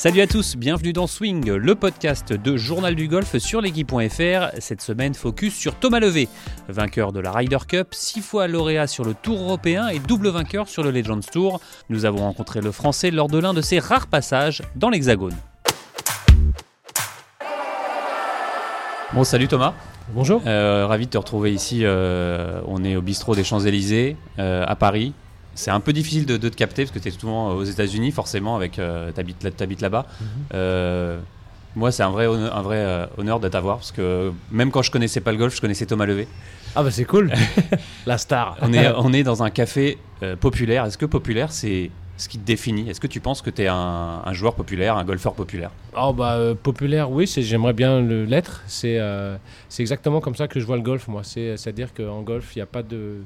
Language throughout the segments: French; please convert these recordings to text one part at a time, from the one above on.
Salut à tous, bienvenue dans Swing, le podcast de Journal du Golf sur l'équipe.fr. Cette semaine, focus sur Thomas Levé, vainqueur de la Ryder Cup, six fois lauréat sur le Tour européen et double vainqueur sur le Legends Tour. Nous avons rencontré le Français lors de l'un de ses rares passages dans l'Hexagone. Bon, salut Thomas. Bonjour. Euh, ravi de te retrouver ici. euh, on est au bistrot des Champs-Élysées euh, à Paris. C'est un peu difficile de, de te capter parce que tu es souvent aux États-Unis, forcément, avec euh, t'habites là- t'habites là-bas. Euh, moi, c'est un vrai honneur, un vrai, euh, honneur de t'avoir parce que même quand je connaissais pas le golf, je connaissais Thomas Levé. Ah bah c'est cool. La star. On est, on est dans un café euh, populaire. Est-ce que populaire, c'est ce qui te définit? Est-ce que tu penses que tu es un, un joueur populaire, un golfeur populaire? Oh bah euh, populaire, oui, j'aimerais bien l'être. C'est euh, c'est exactement comme ça que je vois le golf, moi. C'est c'est à dire qu'en golf, il n'y a pas de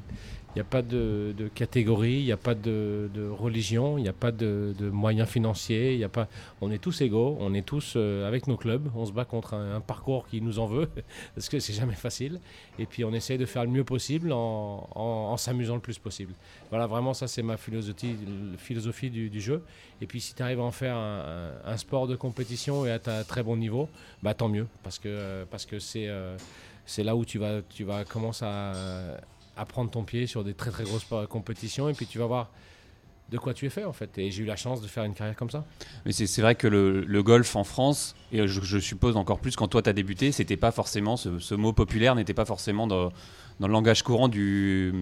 il y a pas de, de catégorie, il n'y a pas de, de religion, il n'y a pas de, de moyens financiers, y a pas. On est tous égaux, on est tous euh, avec nos clubs, on se bat contre un, parcours qui nous en veut, parce que c'est jamais facile. Et puis on essaye de faire le mieux possible en, en- s'amusant le plus possible. Voilà, vraiment, ça c'est ma philosophie, philosophie du, du jeu. Et puis si tu arrives à en faire un, sport de compétition et à un très bon niveau, bah tant mieux, parce que euh, parce que c'est euh, c'est là où tu vas tu vas commencer à, à prendre ton pied sur des très très grosses compétitions et puis tu vas voir de quoi tu es fait en fait. Et j'ai eu la chance de faire une carrière comme ça. Mais c'est vrai que le, le golf en France, et je, je suppose encore plus quand toi tu as débuté, c'était pas forcément ce, ce mot populaire n'était pas forcément dans, dans le langage courant du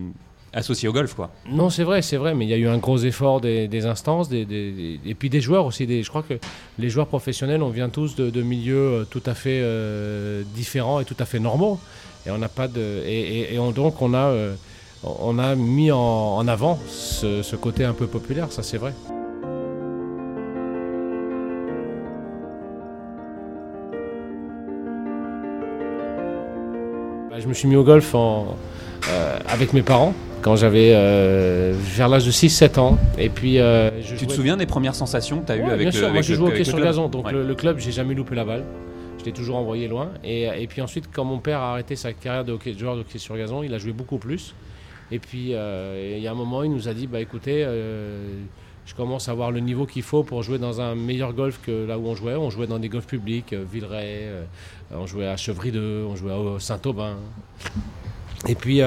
associé au golf quoi. Non, c'est vrai, c'est vrai, mais il y a eu un gros effort des, des instances, des, des- des- et puis des joueurs aussi. Des, je crois que les joueurs professionnels, on vient tous de, de milieux euh, tout à fait euh, différents et tout à fait normaux. Et on n'a pas de, et, et- et on- donc on a, euh, on a mis en, en avant ce, ce côté un peu populaire, ça c'est vrai. Bah, je me suis mis au golf en, euh, avec mes parents quand j'avais euh, vers l'âge de 6-7 ans. Et puis, euh, je Tu te jouais- souviens des premières sensations que tu as eues Ouais, avec bien le sûr, moi je le- joue au hockey le sur club? gazon, donc Ouais. le, le club, j'ai jamais loupé la balle. Je l'ai toujours envoyé loin. Et, et puis ensuite, quand mon père a arrêté sa carrière de, hockey, de joueur de hockey sur gazon, il a joué beaucoup plus. Et puis, euh, il y a un moment, il nous a dit, bah écoutez, euh, je commence à avoir le niveau qu'il faut pour jouer dans un meilleur golf que là où on jouait. On jouait dans des golfs publics, euh, Villeray, on jouait à Chevry 2, on jouait à Saint-Aubin. Et puis,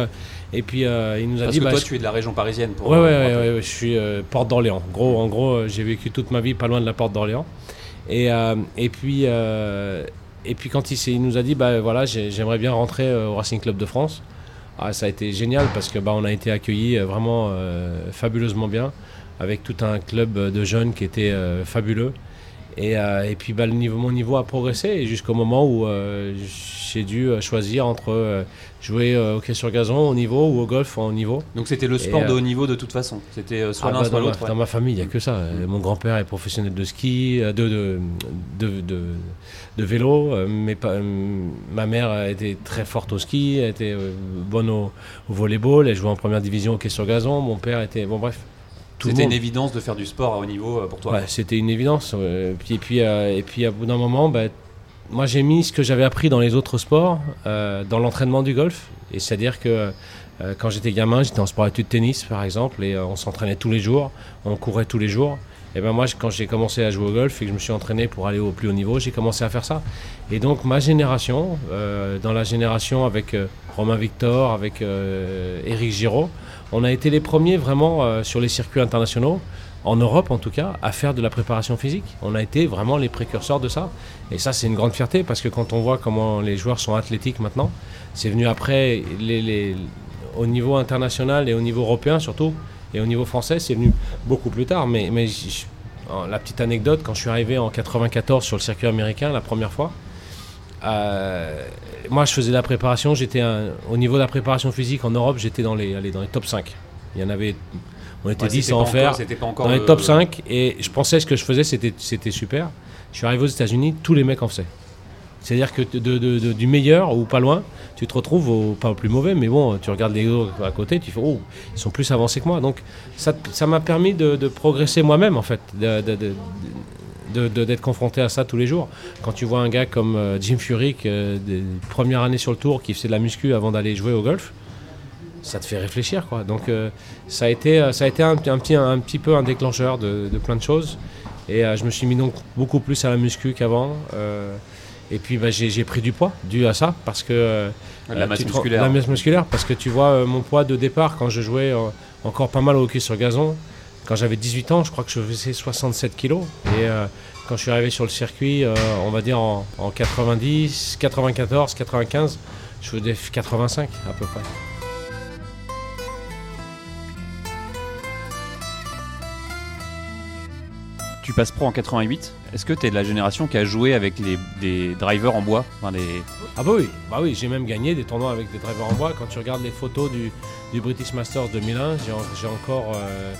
et puis il nous a Parce dit, que bah, toi je- tu es de la région parisienne pour Ouais, ouais, je suis euh, porte d'Orléans. Gros, en gros, j'ai vécu toute ma vie pas loin de la porte d'Orléans. Et, euh, et puis, euh, et puis quand il, nous a dit, bah voilà, j'ai- j'aimerais bien rentrer euh, au Racing Club de France. Ah, ça a été génial parce que bah, on a été accueillis euh, vraiment euh, fabuleusement bien avec tout un club de jeunes qui était euh, fabuleux. Et, euh, et puis bah, le niveau, mon niveau a progressé jusqu'au moment où j'ai dû choisir entre jouer au hockey sur gazon au niveau ou au golf en niveau. Donc c'était le sport Et, de haut niveau de toute façon. C'était soit Ah l'un bah, soit dans, l'autre. ouais. dans ma famille, il n'y a que ça. Mon grand-père est professionnel de ski, de, de, de, de- de vélo. Euh, pa- euh, ma mère été très forte au ski, elle était euh, bonne au, au volleyball, elle jouait en première division au hockey sur gazon. Mon père était. Bon, bref. C'était une évidence de faire du sport à haut niveau pour toi. Ouais, c'était une évidence. puis, et, puis, et puis, à bout d'un moment, bah, moi, j'ai mis ce que j'avais appris dans les autres sports euh, dans l'entraînement du golf. Et c'est-à-dire que euh, quand j'étais gamin, j'étais en sport études tennis, par exemple, et euh, on s'entraînait tous les jours, on courait tous les jours. Et ben moi, quand j'ai commencé à jouer au golf et que je me suis entraîné pour aller au plus haut niveau, j'ai commencé à faire ça. Et donc, ma génération, euh, dans la génération avec euh, Romain Victor, avec euh, Éric Giraud, on a été les premiers vraiment sur les circuits internationaux en Europe en tout cas, à faire de la préparation physique. On a été vraiment les précurseurs de ça. Et ça, c'est une grande fierté parce que quand on voit comment les joueurs sont athlétiques maintenant, c'est venu après au niveau international et au niveau européen surtout, et au niveau français, c'est venu beaucoup plus tard. Mais, mais la petite anecdote, quand je suis arrivé en 94 sur le circuit américain la première fois, euh, moi je faisais la préparation, j'étais au niveau de la préparation physique en Europe, j'étais dans les, allez, dans les top 5. Il y en avait, on était Ouais, 10 c'était à en faire encore- encore dans les le- top 5 et je pensais ce que je faisais c'était c'était super. Je suis arrivé aux États-Unis, tous les mecs en faisaient. C'est-à-dire que du meilleur ou pas loin, tu te retrouves au, pas au plus mauvais, mais bon, tu regardes les autres à côté, tu fais oh, ils sont plus avancés que moi. Donc ça m'a permis de, progresser moi-même en fait, d'être confronté à ça tous les jours. Quand tu vois un gars comme euh, Jim Furyk, euh, des premières années sur le tour, qui faisait de la muscu avant d'aller jouer au golf, ça te fait réfléchir quoi. Donc euh, ça a été, ça a été un, petit, un, petit peu un déclencheur de plein de choses. Et je me suis mis donc beaucoup plus à la muscu qu'avant. Et puis bah, j'ai pris du poids dû à ça parce que la masse musculaire. La masse musculaire parce que tu vois mon poids de départ quand je jouais encore pas mal au hockey sur gazon. Quand j'avais 18 ans, je crois que je faisais 67 kilos. Et quand je suis arrivé sur le circuit, on va dire en, en 90, 94, 95, je faisais 85 à peu près. Tu passes pro en 88. Est-ce que tu es de la génération qui a joué avec des drivers en bois? Ah bah oui, bah oui j'ai même gagné des tournois avec des drivers en bois. Quand tu regardes les photos du, British Masters 2001, j'ai encore, euh,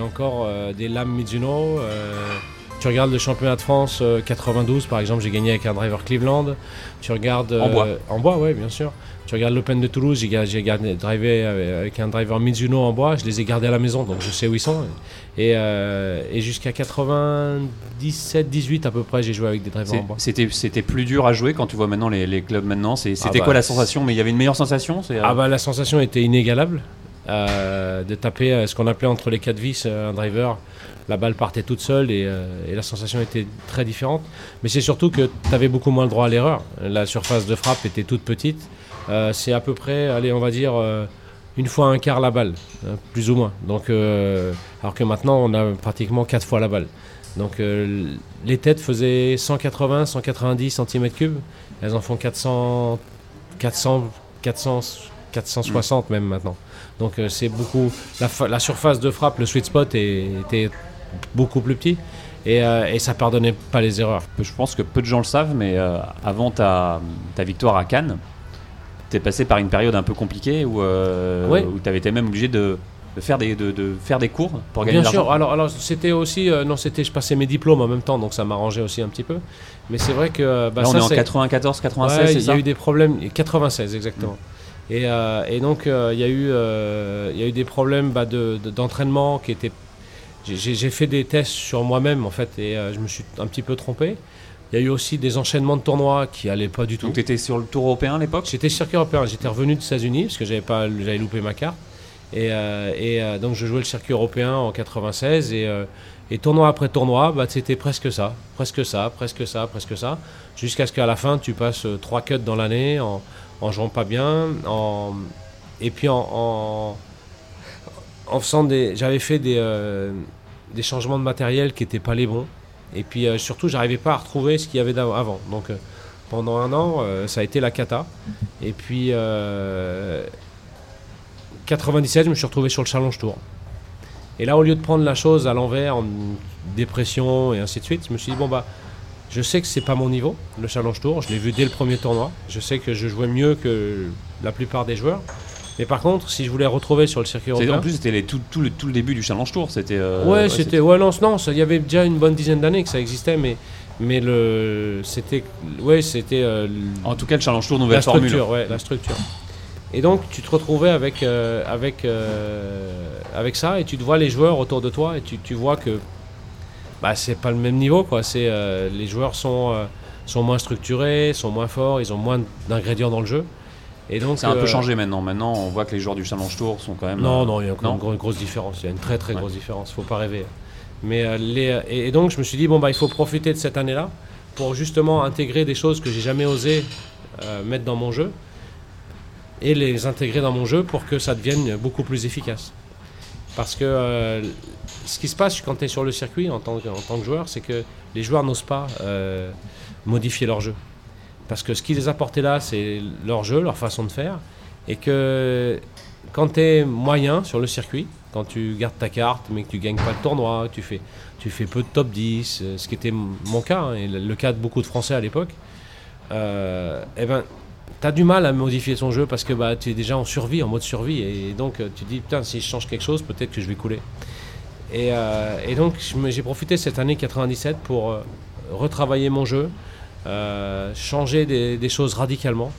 encore euh, des lames Mizuno. Euh, tu regardes le championnat de France 92 par exemple, j'ai gagné avec un driver Cleveland. Tu regardes en bois. En bois, oui, bien sûr. Tu regardes l'Open de Toulouse, j'ai drivé avec un driver Mizuno en bois, je les ai gardés à la maison, donc je sais où ils sont. Et, euh, jusqu'à 97, 18 à peu près, j'ai joué avec des drivers en bois. C'était plus dur à jouer quand tu vois maintenant les, clubs maintenant. C'était ah quoi bah, la sensation? Mais il y avait une meilleure sensation euh Ah bah la sensation était inégalable. Euh, de taper ce qu'on appelait entre les quatre vis un driver la balle partait toute seule et, la sensation était très différente. Mais c'est surtout que tu avais beaucoup moins le droit à l'erreur. La surface de frappe était toute petite. Euh, c'est à peu près, allez, on va dire, euh, une fois un quart la balle, hein, plus ou moins. Donc, euh, alors que maintenant, on a pratiquement quatre fois la balle. Donc, les têtes faisaient 180, 190 cm3. Elles en font 400, 400, 400 460 même maintenant. Donc c'est beaucoup. La, surface de frappe, le sweet spot était beaucoup plus petit et, et, ça pardonnait pas les erreurs. Je pense que peu de gens le savent, mais avant ta, ta, victoire à Cannes, tu es passé par une période un peu compliquée où, euh, tu avais été même obligé de, faire des, de, faire des cours pour gagner de l'argent. Bien sûr, alors, alors c'était aussi, euh, non, c'était, je passais mes diplômes en même temps, donc ça m'arrangeait aussi un petit peu. Mais c'est vrai que. Bah, Là, on est en 94, 96, Il y a eu des problèmes, 96 exactement. Et, euh, et, donc, il y, a eu, y a eu des problèmes bah, de, d'entraînement qui étaient. J'ai fait des tests sur moi-même en fait et je me suis un petit peu trompé. Il y a eu aussi des enchaînements de tournois qui allaient pas du tout. Donc tu étais sur le tour européen à l'époque? J'étais circuit européen. J'étais revenu des États-Unis parce que j'avais pas, j'avais loupé ma carte. Et, euh, et euh, donc je jouais le circuit européen en 96 et, euh, et tournoi après tournoi, bah, c'était presque ça, presque ça, presque ça, presque ça, jusqu'à ce qu'à la fin tu passes trois cuts dans l'année en, en jouant pas bien, en, et puis en, en, en faisant des, j'avais fait des, des changements de matériel qui n'étaient pas les bons. Et puis euh, surtout, j'arrivais pas à retrouver ce qu'il y avait avant. Donc euh, pendant un an, euh, ça a été la cata. Et puis 97, je me suis retrouvé sur le Challenge Tour. Et là, au lieu de prendre la chose à l'envers, en dépression et ainsi de suite, je me suis dit, bon, bah, je sais que c'est pas mon niveau, le Challenge Tour. Je l'ai vu dès le premier tournoi. Je sais que je jouais mieux que la plupart des joueurs. Mais par contre, si je voulais retrouver sur le circuit européen. En plus, c'était tout, tout, le, tout le début du Challenge Tour. C'était. Euh, ouais, c'était. Ouais, non, non, il y avait déjà une bonne dizaine d'années que ça existait, mais. Mais le, c'était, ouais, c'était. Euh, en tout cas, le Challenge Tour nouvelle la formule. Structure, ouais, la structure. Et donc, tu te retrouvais avec, euh, avec, avec ça, et tu te vois les joueurs autour de toi, et tu, tu vois que, bah, c'est pas le même niveau, quoi. C'est, les joueurs sont, sont moins structurés, sont moins forts, ils ont moins d'ingrédients dans le jeu. Et donc, c'est un peu euh, changé maintenant. Maintenant, on voit que les joueurs du Challenge Tour sont quand même. Non, non, il y a une, grosse différence. Il y a une très très grosse différence. Faut pas rêver. Mais euh, les, et, donc, je me suis dit bon bah, il faut profiter de cette année-là pour justement intégrer des choses que j'ai jamais osé euh, mettre dans mon jeu et les intégrer dans mon jeu pour que ça devienne beaucoup plus efficace. Parce que ce qui se passe quand tu es sur le circuit en tant, en tant que joueur, c'est que les joueurs n'osent pas modifier leur jeu. Parce que ce qui les a là, c'est leur jeu, leur façon de faire. Et que quand tu es moyen sur le circuit, quand tu gardes ta carte, mais que tu gagnes pas le tournoi, tu fais, tu fais peu de top 10, euh, ce qui était mon cas, hein, et le cas de beaucoup de Français à l'époque, euh, eh ben, tu as du mal à modifier son jeu parce que bah, tu es déjà en survie, en mode survie. Et donc, euh, tu te dis, putain, si je change quelque chose, peut-être que je vais couler. Et, et donc, j'ai profité cette année 97 pour retravailler mon jeu, euh, changer des, choses radicalement.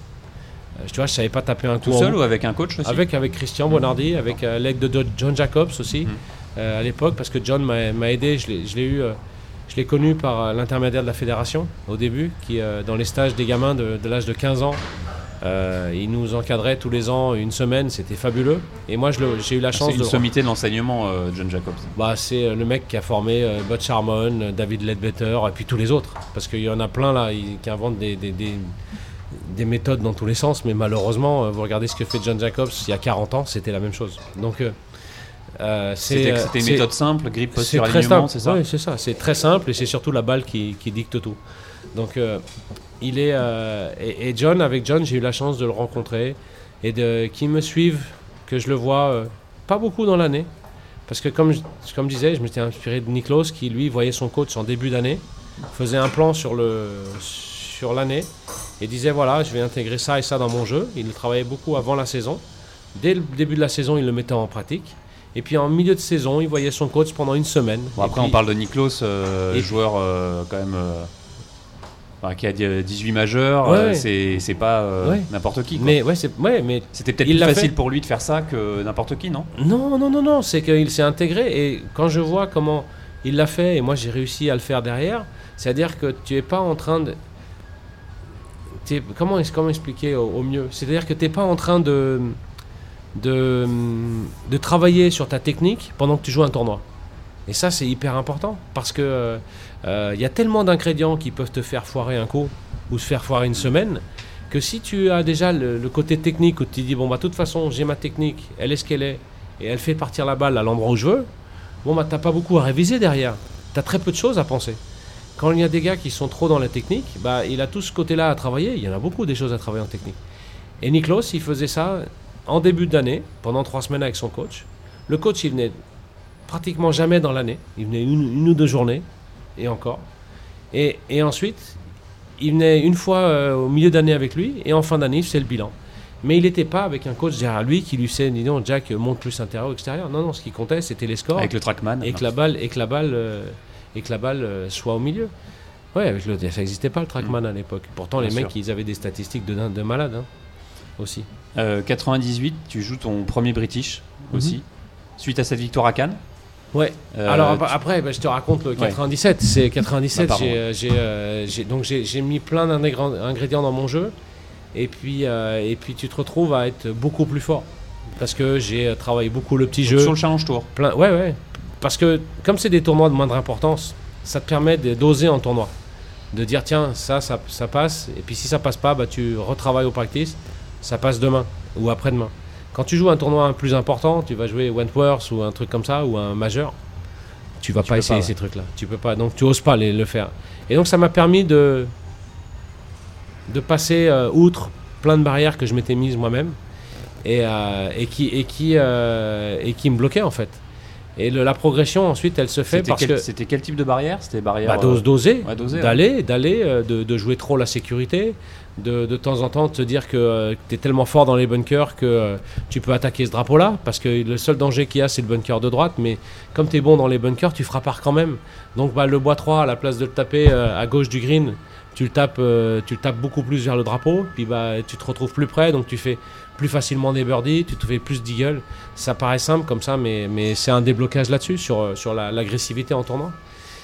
Euh, tu vois, je savais pas taper un coup. Tout seul ou avec un coach aussi Avec, avec Christian Bonardi, avec euh, l'aide de John Jacobs aussi, mhm. à l'époque, parce que John m'a aidé. Je l'ai eu. je l'ai connu par l'intermédiaire de la fédération au début, qui dans les stages des gamins de, l'âge de 15 ans Euh, il nous encadrait tous les ans une semaine, c'était fabuleux. Et moi, j'ai eu la Ah, chance C'est une de. sommité de l'enseignement, euh, John Jacobs. Bah, c'est euh, le mec qui a formé euh, Harmon, euh, David Ledbetter, et puis tous les autres. Parce qu'il y en a plein là qui inventent des, des, des- des méthodes dans tous les sens, mais malheureusement, vous regardez ce que fait John Jacobs il y a 40 ans, c'était la même chose. Donc, C'était une méthode simple, grip, c'est posture, très alignement, simple. c'est ça? Oui, c'est ça. C'est très simple et c'est surtout la balle qui, qui dicte tout. Donc, il est. euh, et, et John, avec John, j'ai eu la chance de le rencontrer et de qu'il me suive, que je le vois euh, pas beaucoup dans l'année. Parce que, comme je, comme je disais, je m'étais inspiré de Niklos qui, lui, voyait son coach en début d'année, faisait un plan sur le sur l'année et disait voilà, je vais intégrer ça et ça dans mon jeu. Il travaillait beaucoup avant la saison. Dès le début de la saison, il le mettait en pratique. Et puis en milieu de saison, il voyait son coach pendant une semaine. Bon, après, puis- on parle de Niklos, euh, Et- joueur euh, quand même euh, enfin, qui a dit- 18 majeurs. Ouais, euh, c'est c'est pas euh, Ouais. n'importe qui. quoi. Mais ouais, c'est ouais, mais C'était peut-être plus facile fait. pour lui de faire ça que n'importe qui, non? Non, non, non, non, c'est qu'il s'est intégré. Et quand je vois comment il l'a fait, et moi j'ai réussi à le faire derrière, c'est-à-dire que tu es pas en train de t'es- comment, comment expliquer au, au mieux? C'est-à-dire que tu n'es pas en train de, de, de travailler sur ta technique pendant que tu joues un tournoi. Et ça, c'est hyper important parce que euh, euh, il y a tellement d'ingrédients qui peuvent te faire foirer un coup ou se faire foirer une semaine que si tu as déjà le, côté technique où tu dis bon bah de toute façon j'ai ma technique, elle est ce qu'elle est et elle fait partir la balle à l'endroit où je veux, bon bah t'as pas beaucoup à réviser derrière. Tu as très peu de choses à penser. Quand il y a des gars qui sont trop dans la technique, bah il a tout ce côté-là à travailler. Il y en a beaucoup des choses à travailler en technique. Et Niklos, il faisait ça en début d'année, pendant trois semaines avec son coach. Le coach, il venait pratiquement jamais dans l'année. Il venait une ou deux journées, et encore. Et, et ensuite, il venait une fois euh, au milieu d'année avec lui, et en fin d'année, il faisait le bilan. Mais il n'était pas avec un coach derrière lui qui lui disait, dis donc, Jack, monte plus intérieur ou extérieur. Non, non, ce qui comptait, c'était les scores Avec le trackman. et que la balle, et que la balle, euh, et que la balle euh, soit au milieu. Ouais, avec le, ça n'existait pas le trackman à l'époque. Pourtant, Bien les mecs, ils avaient des statistiques de, de malades hein, aussi. Euh, 98, tu joues ton premier British Mhm. aussi. Suite à cette victoire à Cannes. Ouais. Euh, Alors après, bah, je te raconte le 97. C'est 97. Bah, j'ai, euh, euh, donc j'ai, mis plein d'ingrédients dans mon jeu, et puis euh, et puis tu te retrouves à être beaucoup plus fort parce que j'ai travaillé beaucoup le petit jeu. Sur le Challenge Tour. Plein, ouais, ouais. Parce que comme c'est des tournois de moindre importance, ça te permet de doser en tournoi. De dire, tiens, ça, ça, ça passe. Et puis si ça passe pas, bah, tu retravailles au practice. Ça passe demain ou après-demain. Quand tu joues un tournoi plus important, tu vas jouer Wentworth ou un truc comme ça, ou un majeur, tu vas Tu pas essayer pas, ouais. ces trucs-là. Tu peux pas. Donc tu oses pas les, le faire. Et donc ça m'a permis de, de passer euh, outre plein de barrières que je m'étais mises moi-même et, euh, et, qui, et, qui, euh, et qui me bloquaient en fait. Et le- la progression ensuite elle se fait parce quel, que c'était quel type de barrière? C'était barrière. bah, euh, d'oser, ouais, d'oser, d'aller, d'aller, euh, de, de jouer trop la sécurité, de, de temps en temps te dire que tu es tellement fort dans les bunkers que euh, tu peux attaquer ce drapeau-là, parce que le seul danger qu'il y a, c'est le bunker de droite, mais comme tu es bon dans les bunkers, tu frappes quand même. Donc bah, le bois 3, à la place de le taper euh, à gauche du green, tu le, tapes, euh, tu tapes beaucoup plus vers le drapeau, puis bah, tu te retrouves plus près, donc tu fais plus facilement des birdies, tu te fais plus d'eagle. Ça paraît simple comme ça, mais, c'est un déblocage là-dessus, sur, euh, l'agressivité en tournoi.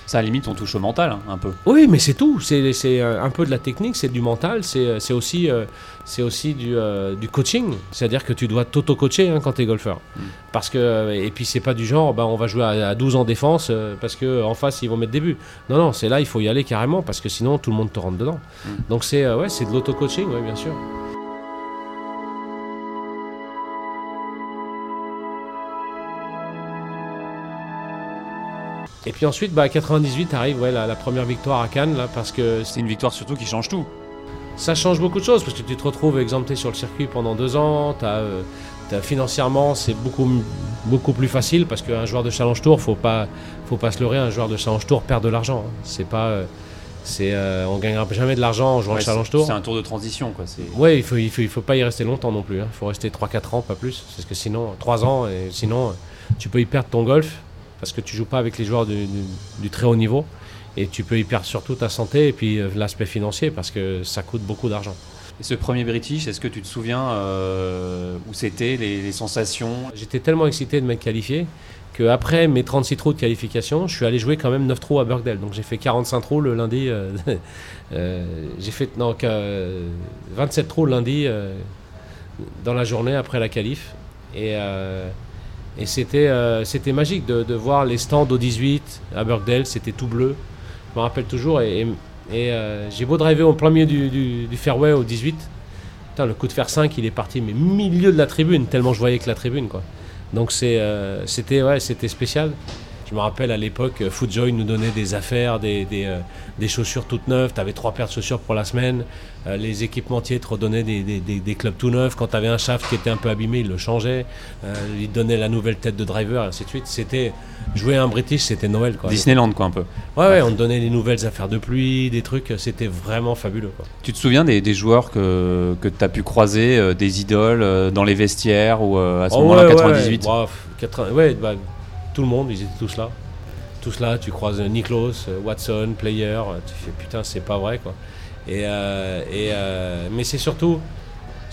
Ça, à la limite, on touche au mental, hein, un peu. Oui, mais c'est tout. C'est c'est, euh, un peu de la technique, c'est du mental, c'est euh, c'est aussi, euh, c'est aussi du, euh, du coaching. C'est-à-dire que tu dois t'auto-coacher hein, quand tu es golfeur. Mm. Parce que, et puis, c'est pas du genre, bah, on va jouer à, à 12 en défense euh, parce qu'en face, ils vont mettre des buts. Non, non, c'est là, il faut y aller carrément parce que sinon, tout le monde te rentre dedans. Mm. Donc, c'est ouais, c'est de l'auto-coaching, ouais, bien sûr. Et puis ensuite, bah, à 98 arrive ouais, la, la première victoire à Cannes, là, parce que C'est une victoire surtout qui change tout. ça change beaucoup de choses parce que tu te retrouves exempté sur le circuit pendant deux ans. T'as, euh, t'as- financièrement, c'est beaucoup, beaucoup plus facile parce qu'un joueur de Challenge Tour, faut pas, faut pas se leurrer, un joueur de Challenge Tour perd de l'argent. hein. C'est pas, euh, c'est, euh, on gagnera jamais de l'argent en jouant Ouais, le Challenge Tour. C'est un tour de transition, quoi. Ouais, il faut, il faut, il faut pas y rester longtemps non plus. Il faut rester 3-4 ans, pas plus. Parce que sinon, 3 ans, et sinon, tu peux y perdre ton golf parce que tu joues pas avec les joueurs du, du- du très haut niveau. Et tu peux y perdre surtout ta santé et puis euh, l'aspect financier parce que ça coûte beaucoup d'argent. Et ce premier British, est-ce que tu te souviens euh, où c'était, les, sensations? J'étais tellement excité de me qualifier qu'après mes 36 trous de qualification, je suis allé jouer quand même 9 trous à Birkdale. Donc j'ai fait 45 trous le lundi. Euh, euh, j'ai fait non, 27 trous le lundi dans la journée après la qualif. Et, et c'était, c'était magique de, voir les stands au 18 à Birkdale, c'était tout bleu. Je me rappelle toujours. et et euh, j'ai beau driver au plein milieu du, fairway au 18. le coup de fer 5, il est parti, mais milieu de la tribune, tellement je voyais que la tribune. Quoi. Donc euh, c'était ouais, spécial. Je me rappelle à l'époque, euh, Footjoy nous donnait des affaires, des, des, euh, chaussures toutes neuves. Tu avais trois paires de chaussures pour la semaine. Euh, les équipementiers te redonnaient des, des clubs tout neufs. Quand tu avais un shaft qui était un peu abîmé, ils le changeaient. ils te donnaient la nouvelle tête de driver, et ainsi de suite. C'était jouer un British, c'était Noël. Quoi, Disneyland, quoi, un peu. Ouais, ouais, on te donnait des nouvelles affaires de pluie, des trucs. C'était vraiment fabuleux. Quoi. Tu te souviens des, joueurs que, que tu as pu croiser, des idoles dans les vestiaires ou à ce oh, moment-là, 98 ouais, bah, tout le monde, ils étaient tous là tout cela, tu croises Niklos, Watson, Player, tu fais putain, c'est pas vrai quoi. Et, euh, et euh, mais c'est surtout,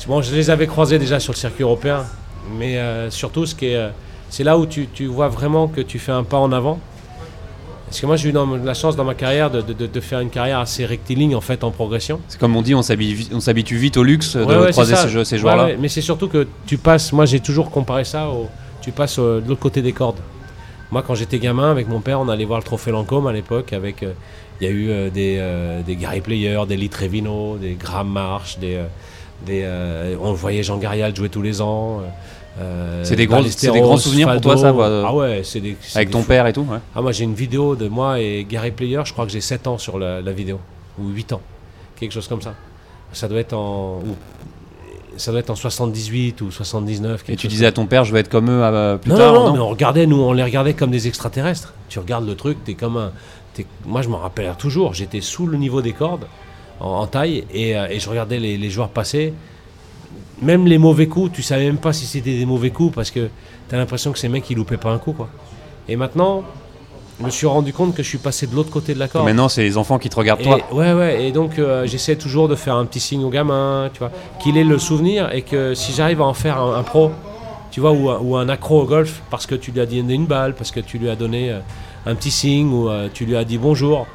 bon, je les avais croisés déjà sur le circuit européen, mais euh, surtout, ce qui est, c'est là où tu, tu, vois vraiment que tu fais un pas en avant. Parce que moi, j'ai eu la chance dans ma carrière de, de, de, faire une carrière assez rectiligne en fait en progression. C'est comme on dit, on s'habitue vite au luxe de croiser ces, ces joueurs-là. mais c'est surtout que tu passes, moi j'ai toujours comparé ça au, tu passes de l'autre côté des cordes. Moi, quand j'étais gamin, avec mon père, on allait voir le Trophée Lancôme à l'époque. Avec, euh, il y a eu euh, des, euh, des, Gary Player, des Lee Trevino, des Graham Marsh, des, des on voyait Jean Garial jouer tous les ans. c'est des, gros, des grands souvenirs pour toi, ça Ah ouais, c'est des. Avec ton père et tout Ah, moi, j'ai une vidéo de moi et Gary Player, je crois que j'ai 7 ans sur la, vidéo, ou 8 ans, quelque chose comme ça. Ça doit être en ça doit être en 78 ou 79. Et tu disais à ton père, je vais être comme eux euh, plus tard non, non, mais on regardait, nous, on les regardait comme des extraterrestres. Tu regardes le truc, t'es comme un. moi, je m'en rappelle toujours, j'étais sous le niveau des cordes, en, taille, euh, et, je regardais les, joueurs passer. Même les mauvais coups, tu savais même pas si c'était des mauvais coups parce que tu as l'impression que ces mecs, ils loupaient pas un coup, quoi. Et maintenant, je me suis rendu compte que je suis passé de l'autre côté de la corde. Maintenant, c'est les enfants qui te regardent toi. Ouais, ouais. Et donc, euh, j'essaie toujours de faire un petit signe au gamin, tu vois, qu'il ait le souvenir et que si j'arrive à en faire un, pro, tu vois, ou, un accro au golf, parce que tu lui as donné une balle, parce que tu lui as donné euh, un petit signe ou euh, tu lui as dit bonjour.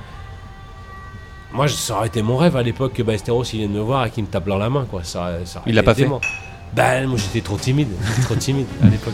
Moi, ça aurait été mon rêve à l'époque que Ballesteros il vienne me voir et qu'il me tape dans la main, quoi. Ça, il l'a pas fait. Ben, moi, j'étais trop timide, trop timide à l'époque.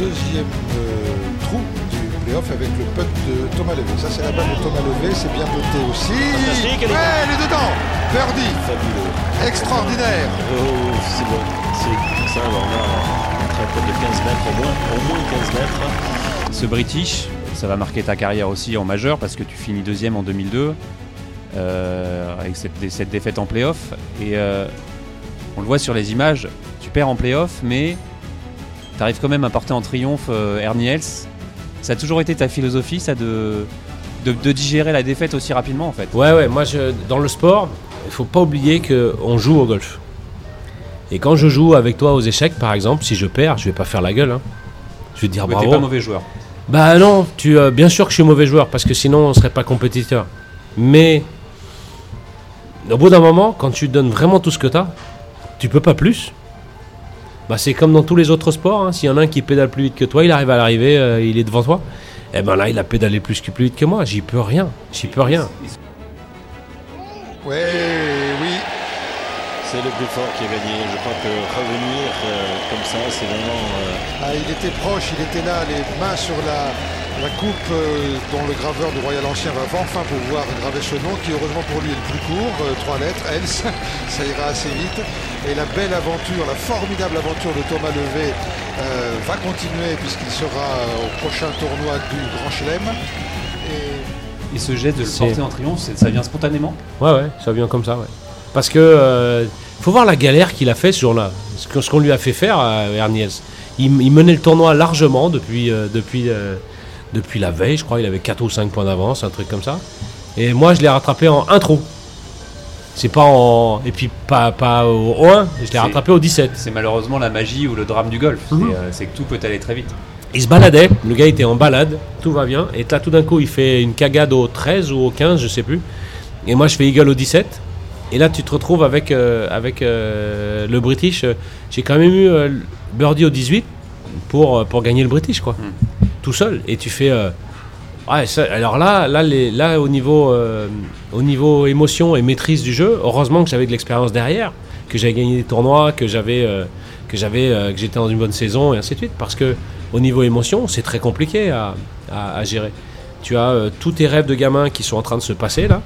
Deuxième euh, trou du playoff avec le putt de Thomas Levé. Ça, c'est la balle de Thomas Levé, c'est bien noté aussi. Ouais, elle est dedans Birdie Fabuleux. Extraordinaire Oh, c'est bon. C'est ça, on a un putt de 15 mètres au moins, au moins 15 mètres. Ce British, ça va marquer ta carrière aussi en majeur parce que tu finis deuxième en 2002 euh, avec cette, cette, défaite en playoff. Et euh, on le voit sur les images, tu perds en playoff, mais tu arrives quand même à porter en triomphe euh, Ernie Els. Ça a toujours été ta philosophie, ça, de, de, digérer la défaite aussi rapidement, en fait Ouais, ouais, moi, je, dans le sport, il faut pas oublier qu'on joue au golf. Et quand je joue avec toi aux échecs, par exemple, si je perds, je vais pas faire la gueule. Hein. Je vais te dire Mais bravo. pas mauvais joueur. Bah non, tu, euh, bien sûr que je suis mauvais joueur, parce que sinon on serait pas compétiteur. Mais au bout d'un moment, quand tu donnes vraiment tout ce que tu as, tu peux pas plus. Bah, c'est comme dans tous les autres sports. Hein. S'il y en a un qui pédale plus vite que toi, il arrive à l'arrivée, euh, il est devant toi. Et eh ben là, il a pédalé plus, plus vite que moi. J'y peux rien. J'y peux rien. Ouais. C'est le plus fort qui a gagné. Je crois que revenir euh, comme ça, c'est vraiment. Euh, ah, il était proche, il était là, les mains sur la, la coupe euh, dont le graveur du Royal Ancien va enfin pouvoir graver ce nom, qui heureusement pour lui est le plus court, euh, trois lettres, Els, ça ira assez vite. Et la belle aventure, la formidable aventure de Thomas Levé euh, va continuer puisqu'il sera au prochain tournoi du Grand Chelem. Et... ce geste de le porter en triomphe, ça vient spontanément? Ouais, ouais, ça vient comme ça, ouais. Parce que faut voir la galère qu'il a fait ce jour-là, ce qu'on lui a fait faire à Erniels. Il, il, menait le tournoi largement depuis, depuis depuis la veille, je crois. Il avait 4 ou 5 points d'avance, un truc comme ça. Et moi, je l'ai rattrapé en un trou. C'est pas en. Et puis pas, pas au 1, je l'ai rattrapé au 17. C'est malheureusement la magie ou le drame du golf. Mhm. Euh, c'est que tout peut aller très vite. Il se baladait, le gars était en balade, tout va bien, et là tout d'un coup il fait une cagade au 13 ou au 15, je sais plus, et moi je fais eagle au 17, et là tu te retrouves avec, euh, avec euh, le British, j'ai quand même eu euh, birdie au 18 pour, pour gagner le British, quoi, tout seul, et tu fais... ouais, ça- alors là, là, les, là au, niveau, au niveau émotion et maîtrise du jeu, heureusement que j'avais de l'expérience derrière, que j'avais gagné des tournois, que j'avais... que j'avais que j'étais dans une bonne saison et ainsi de suite. Parce que au niveau émotion c'est très compliqué à, à- à gérer. Tu as tous tes rêves de gamin qui sont en train de se passer là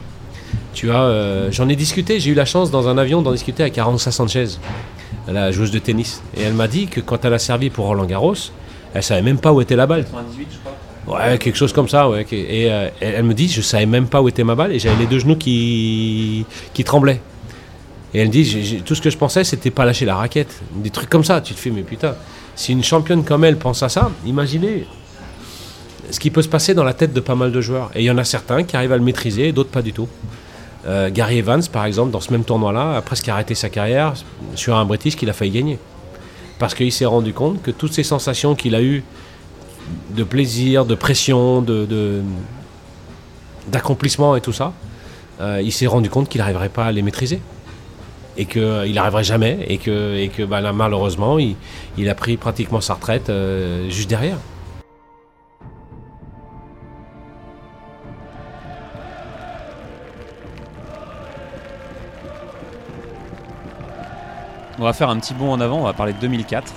tu as euh, j'en ai discuté j'ai eu la chance dans un avion d'en discuter avec Aranza Sanchez la joueuse de tennis et elle m'a dit que quand elle a servi pour Roland Garros elle savait même pas où était la balle 98, je crois. Ouais, quelque chose comme ça, ouais. Et euh, elle, me dit, je savais même pas où était ma balle et j'avais les deux genoux qui, qui tremblaient. Et elle me dit, tout ce que je pensais, c'était pas lâcher la raquette. Des trucs comme ça, tu te fais, mais putain, si une championne comme elle pense à ça, imaginez ce qui peut se passer dans la tête de pas mal de joueurs. Et il y en a certains qui arrivent à le maîtriser et d'autres pas du tout. Euh, Gary Evans, par exemple, dans ce même tournoi-là, a presque arrêté sa carrière sur un British qu'il a failli gagner. Parce qu'il s'est rendu compte que toutes ces sensations qu'il a eues de plaisir, de pression, de, d'accomplissement et tout ça, euh, il s'est rendu compte qu'il n'arriverait pas à les maîtriser. Et qu'il n'arriverait jamais. Et que, bah, malheureusement, il, a pris pratiquement sa retraite euh, juste derrière. On va faire un petit bond en avant, on va parler de 2004.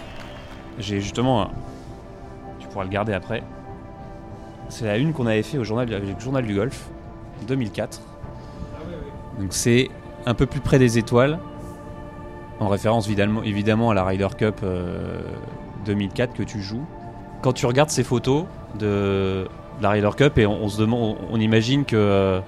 J'ai justement. un- Tu pourras le garder après. C'est la une qu'on avait fait au journal, avec le journal du golf, 2004. Donc c'est un peu plus près des étoiles, en référence évidemment, à la Ryder Cup euh, 2004 que tu joues. Quand tu regardes ces photos de, de la Ryder Cup et on, on se demande, on, on imagine que euh,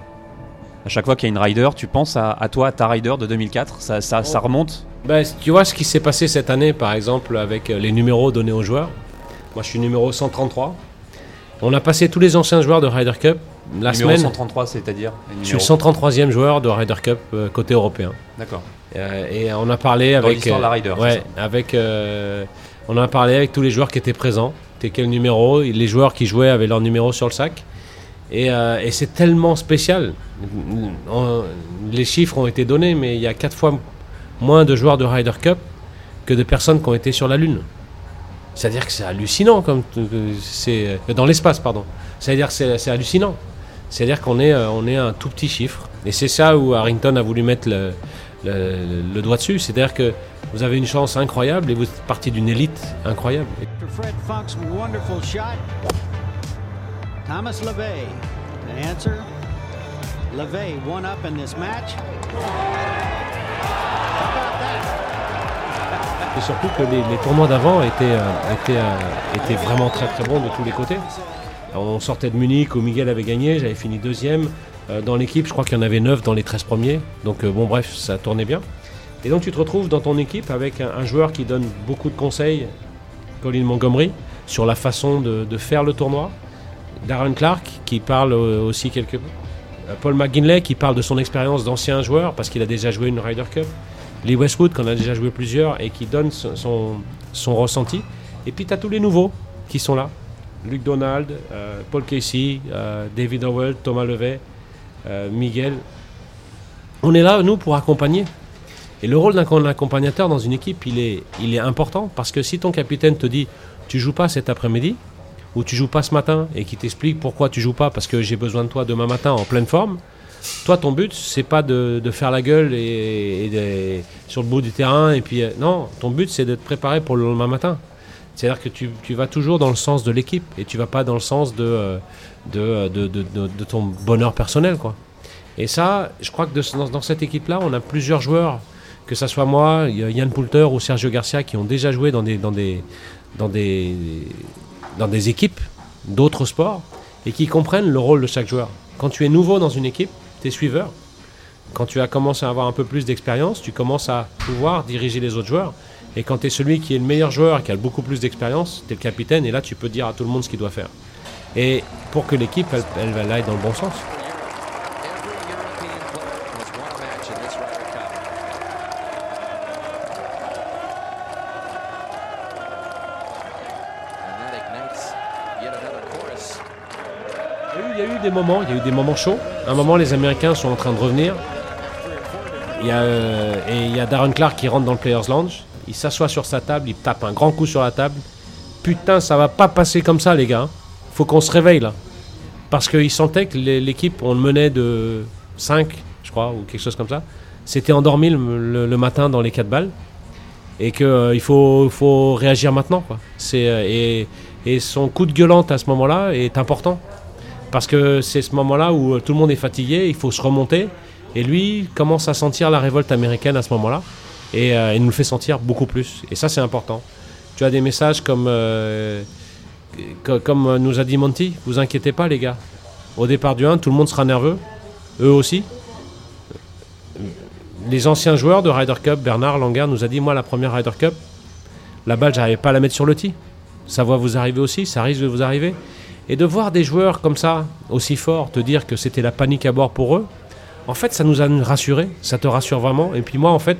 à chaque fois qu'il y a une Ryder, tu penses à, à toi, à ta Ryder de 2004, ça, ça, ça remonte Ben, tu vois ce qui s'est passé cette année, par exemple, avec euh, les numéros donnés aux joueurs. Moi, je suis numéro 133. On a passé tous les anciens joueurs de Ryder Cup la Numéro semaine. 133, c'est-à-dire Je suis le 133e joueur de Ryder Cup euh, côté européen. D'accord. Euh, et on a parlé Dans avec. de la Ryder, Ouais, avec. on a parlé avec tous les joueurs qui étaient présents. T'es quel numéro? Les joueurs qui jouaient avaient leur numéro sur le sac. Et, et c'est tellement spécial. On- les chiffres ont été donnés, mais il y a quatre fois moins de joueurs de Ryder Cup que de personnes qui ont été sur la Lune. C'est-à-dire que c'est hallucinant, comme c'est euh, dans l'espace, pardon. C'est-à-dire que c'est hallucinant. C'est-à-dire qu'on est, euh, on est un tout petit chiffre. Et c'est ça où Harrington a voulu mettre le, doigt dessus. C'est-à-dire que vous avez une chance incroyable et vous êtes partie d'une élite incroyable. Fred Funk's wonderful shot. Thomas LeVay answer? LeVay one up in this match. Et surtout que les, tournois d'avant étaient, euh, étaient, euh, étaient vraiment très très bons de tous les côtés. On sortait de Munich où Miguel avait gagné, j'avais fini deuxième. Euh, dans l'équipe, je crois qu'il y en avait 9 dans les 13 premiers. Donc bon bref, ça tournait bien. Et donc tu te retrouves dans ton équipe avec un, joueur qui donne beaucoup de conseils, Colin Montgomery, sur la façon de, faire le tournoi. Darren Clark qui parle aussi quelque peu. Paul McGinley qui parle de son expérience d'ancien joueur parce qu'il a déjà joué une Ryder Cup. Lee Westwood, qu'on a déjà joué plusieurs et qui donne son, son, son ressenti. Et puis tu as tous les nouveaux qui sont là. Luc Donald, euh, Paul Casey, euh, David Howell, Thomas Levet, euh, Miguel. On est là, nous, pour accompagner. Et le rôle d'un accompagnateur dans une équipe, il est, il est important parce que si ton capitaine te dit tu joues pas cet après-midi ou tu joues pas ce matin et qui t'explique pourquoi tu joues pas parce que j'ai besoin de toi demain matin en pleine forme, toi, ton but, c'est pas de, faire la gueule et, sur le bout du terrain. Et puis, euh, non, ton but, c'est de te préparer pour le lendemain matin. C'est-à-dire que tu, vas toujours dans le sens de l'équipe et tu vas pas dans le sens de, euh, de ton bonheur personnel. Quoi. Et ça, je crois que dans, cette équipe-là, on a plusieurs joueurs, que ce soit moi, Yann Poulter ou Sergio Garcia, qui ont déjà joué dans des, dans des, dans des, dans des équipes d'autres sports et qui comprennent le rôle de chaque joueur. Quand tu es nouveau dans une équipe, tu es suiveur. Quand tu as commencé à avoir un peu plus d'expérience, tu commences à pouvoir diriger les autres joueurs. Et quand tu es celui qui est le meilleur joueur et qui a beaucoup plus d'expérience, tu es le capitaine et là tu peux dire à tout le monde ce qu'il doit faire. Et pour que l'équipe elle, elle, elle aille dans le bon sens. Des moments, il y a eu des moments chauds. Un moment, les Américains sont en train de revenir. Il y a, euh, et il y a Darren Clark qui rentre dans le Players Lounge. Il s'assoit sur sa table, il tape un grand coup sur la table. Putain, ça va pas passer comme ça, les gars. Faut qu'on se réveille là. Parce qu'il sentait que l'é- l'équipe, on le menait de 5, je crois, ou quelque chose comme ça. S'était endormi le, matin dans les 4 balles. Et qu'il faut, faut réagir maintenant. Euh, et son coup de gueulante à ce moment-là est important. Parce que c'est ce moment-là où euh, tout le monde est fatigué, il faut se remonter. Et lui commence à sentir la révolte américaine à ce moment-là. Et euh, il nous le fait sentir beaucoup plus. Et ça, c'est important. Tu as des messages comme, euh, co- comme nous a dit Monty Vous inquiétez pas, les gars. Au départ du 1, tout le monde sera nerveux. Eux aussi. Les anciens joueurs de Ryder Cup, Bernard Langer nous a dit Moi, la première Ryder Cup, la balle, j'arrivais pas à la mettre sur le tee. Ça va vous arriver aussi, ça risque de vous arriver. Et de voir des joueurs comme ça, aussi forts, te dire que c'était la panique à bord pour eux, en fait, ça nous a rassurés, ça te rassure vraiment. Et puis moi, en fait,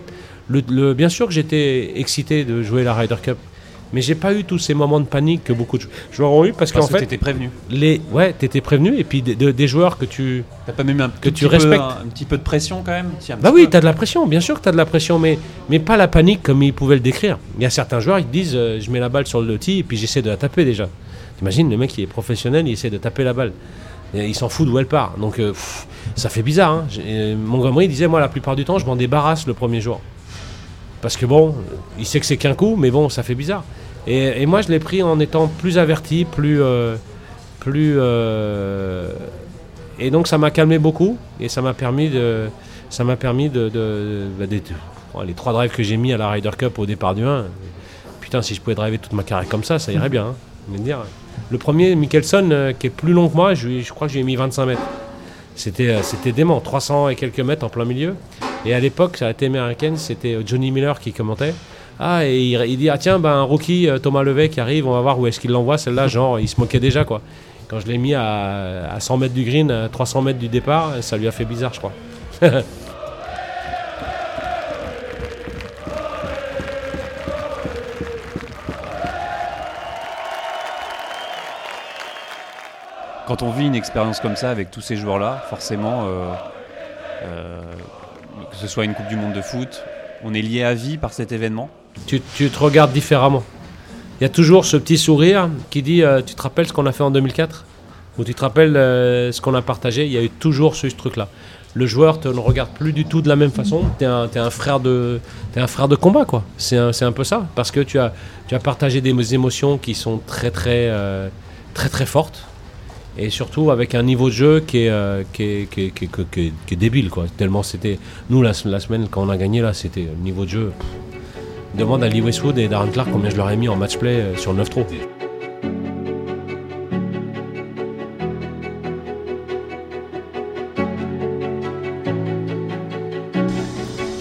le, le- bien sûr que j'étais excité de jouer la Ryder Cup, mais j'ai pas eu tous ces moments de panique que beaucoup de joueurs ont eu parce, Parce qu'en que fait, t'étais prévenu. les, ouais, t'étais prévenu et puis des, de- des joueurs que tu, T'as pas même un, Que tu respectes. un, un petit peu de pression quand même Si, bah oui, peu. tu as de la pression, bien sûr que tu as de la pression, mais, mais pas la panique comme ils pouvaient le décrire. Il y a certains joueurs, ils te disent euh, je mets la balle sur le tee et puis j'essaie de la taper déjà. T'imagines, le mec il est professionnel, il essaie de taper la balle. Il s'en fout d'où elle part. Donc euh, ça fait bizarre. Hein. Euh, Montgomery disait moi la plupart du temps je m'en débarrasse le premier jour. Parce que bon, il sait que c'est qu'un coup, mais bon, ça fait bizarre. Et, moi je l'ai pris en étant plus averti, plus. euh, plus et donc ça m'a calmé beaucoup et ça m'a permis de ça m'a permis de, bah, oh, les trois drives que j'ai mis à la Ryder Cup au départ du 1 putain si je pouvais driver toute ma carrière comme ça ça irait bien hein. Dire. Le premier Mickelson euh, qui est plus long que moi je, crois que j'ai mis 25 mètres. C'était euh, c'était dément. 300 et quelques mètres en plein milieu. Et à l'époque ça a été américaine c'était euh, Johnny Miller qui commentait. Ah et il, il dit ah tiens ben un rookie Thomas Levet qui arrive on va voir où est-ce qu'il l'envoie celle-là genre il se moquait déjà quoi. Quand je l'ai mis à, à 100 mètres du green, à 300 mètres du départ, ça lui a fait bizarre, je crois. Quand on vit une expérience comme ça avec tous ces joueurs-là, forcément, euh, euh, que ce soit une Coupe du Monde de foot, on est lié à vie par cet événement. tu, te regardes différemment. Il y a toujours ce petit sourire qui dit euh, Tu te rappelles ce qu'on a fait en 2004 Ou tu te rappelles ce qu'on a partagé Il y a eu toujours ce, truc-là. Le joueur te ne regarde plus du tout de la même façon. Tu es, un frère de un frère de combat, quoi. C'est un, peu ça. Parce que tu as, partagé des émotions qui sont très, très, très, très fortes. Et surtout avec un niveau de jeu qui est, euh, qui est, qui est- qui est- qui est- débile, quoi. Tellement c'était. Nous, la, semaine, quand on a gagné, là, c'était le niveau de jeu. Demande à Lee Westwood et Darren Clark combien je leur ai mis en match play euh, sur le 9 trous.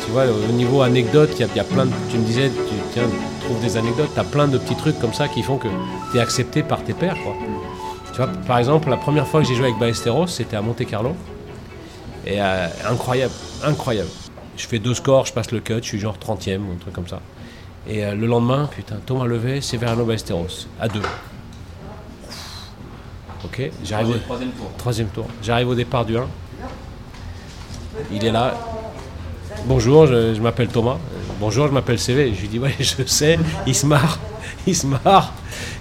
Tu vois, au niveau anecdote, il y, a- plein de. Tu me disais, tu tiens, trouves des anecdotes, tu as plein de petits trucs comme ça qui font que tu es accepté par tes pairs, quoi. Tu vois, par exemple, la première fois que j'ai joué avec Ballesteros, c'était à Monte Carlo. Et euh, incroyable, incroyable. Je fais deux scores, je passe le cut, je suis genre 30ème ou un truc comme ça. Et euh, le lendemain, putain, Thomas Levet, Severino Ballesteros, à deux. Ok, j'arrive au Troisième tour. troisième tour. J'arrive au départ du 1. Il est là. Bonjour, je, je m'appelle Thomas. Bonjour, je m'appelle CV. Je lui dis, ouais, je sais. Il se marre. Il se marre.